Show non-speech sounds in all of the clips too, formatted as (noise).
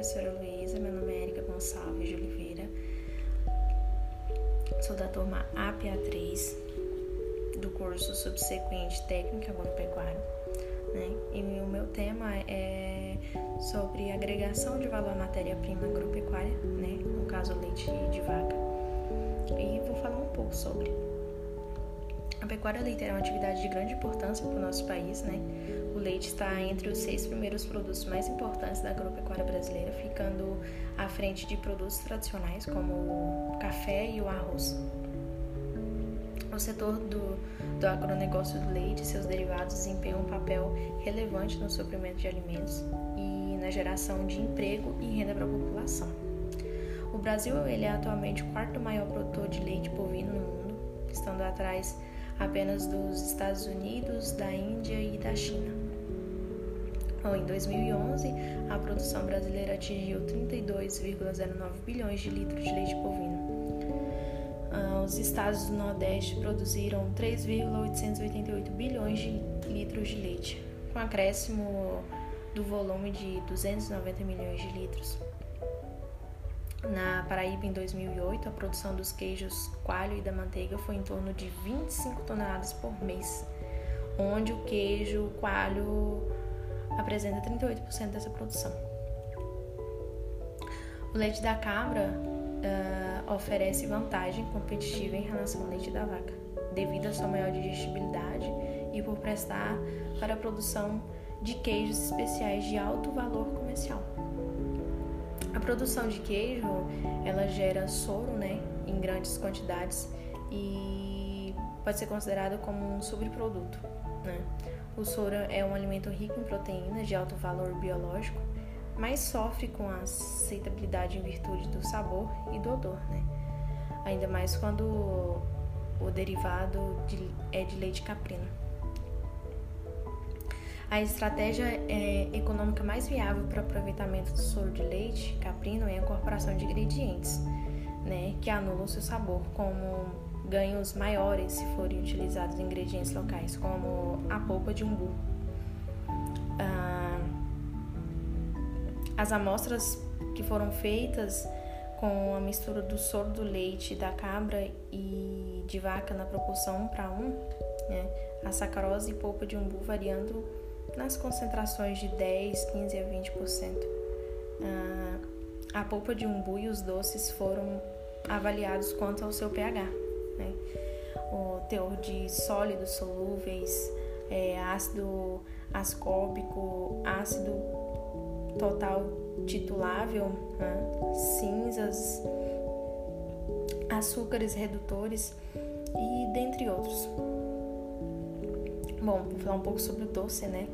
professora Luísa, meu nome é Erika Gonçalves de Oliveira, sou da turma APA3 do curso subsequente Técnica Agropecuária, né? E o meu tema é sobre agregação de valor à matéria-prima agropecuária, né? No caso, leite de vaca. E vou falar um pouco sobre. A pecuária leiteira é uma atividade de grande importância para o nosso país, né? O leite está entre os seis primeiros produtos mais importantes da agropecuária brasileira, ficando à frente de produtos tradicionais como o café e o arroz. O setor do, do agronegócio do leite e seus derivados desempenham um papel relevante no suprimento de alimentos e na geração de emprego e renda para a população. O Brasil ele é atualmente o quarto maior produtor de leite bovino no mundo, estando atrás apenas dos Estados Unidos, da Índia e da China. Bom, em 2011, a produção brasileira atingiu 32,09 bilhões de litros de leite bovino. Uh, os estados do Nordeste produziram 3,888 bilhões de litros de leite, com acréscimo do volume de 290 milhões de litros. Na Paraíba, em 2008, a produção dos queijos coalho e da manteiga foi em torno de 25 toneladas por mês, onde o queijo coalho apresenta 38% dessa produção. O leite da cabra uh, oferece vantagem competitiva em relação ao leite da vaca, devido à sua maior digestibilidade e por prestar para a produção de queijos especiais de alto valor comercial. A produção de queijo, ela gera soro, né, em grandes quantidades e pode ser considerado como um subproduto, né? O soro é um alimento rico em proteínas de alto valor biológico, mas sofre com a aceitabilidade em virtude do sabor e do odor, né? Ainda mais quando o derivado de, é de leite caprino. A estratégia é, econômica mais viável para o aproveitamento do soro de leite caprino é a incorporação de ingredientes, né, que anulam seu sabor, como ganhos maiores se forem utilizados ingredientes locais, como a polpa de umbu. Ah, as amostras que foram feitas com a mistura do soro do leite da cabra e de vaca na proporção 1 para 1, né, a sacarose e polpa de umbu variando nas concentrações de 10, 15 a 20%. Ah, a polpa de umbu e os doces foram avaliados quanto ao seu pH, né? o teor de sólidos solúveis, é, ácido ascórbico, ácido total titulável, né? cinzas, açúcares redutores e dentre outros. Bom, vou falar um pouco sobre o doce, né?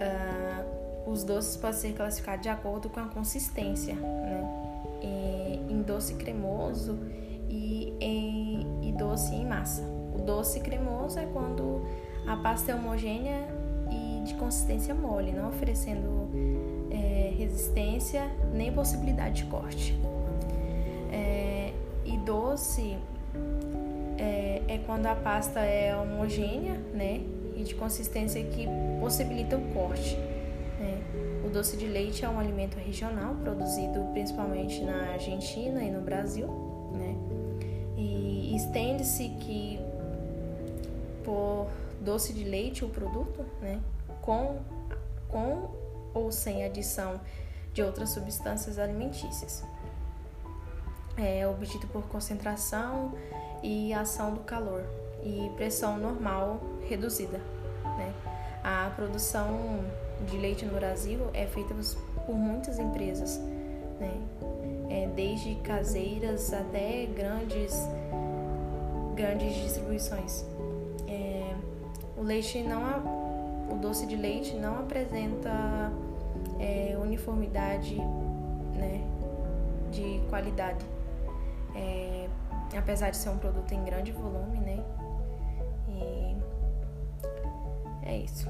uh, (laughs) os doces podem ser classificados de acordo com a consistência, né? E, em doce cremoso e, em, e doce em massa. O doce cremoso é quando a pasta é homogênea e de consistência mole, não oferecendo é, resistência nem possibilidade de corte. É, e doce é quando a pasta é homogênea, né? E de consistência que possibilita o corte. Né? O doce de leite é um alimento regional produzido principalmente na Argentina e no Brasil, né? E estende-se que por doce de leite o produto, né? Com, com ou sem adição de outras substâncias alimentícias. É obtido por concentração e ação do calor e pressão normal reduzida. Né? A produção de leite no Brasil é feita por muitas empresas, né? é, desde caseiras até grandes, grandes distribuições. É, o leite não, o doce de leite não apresenta é, uniformidade né, de qualidade. É, apesar de ser um produto em grande volume, né? E é isso.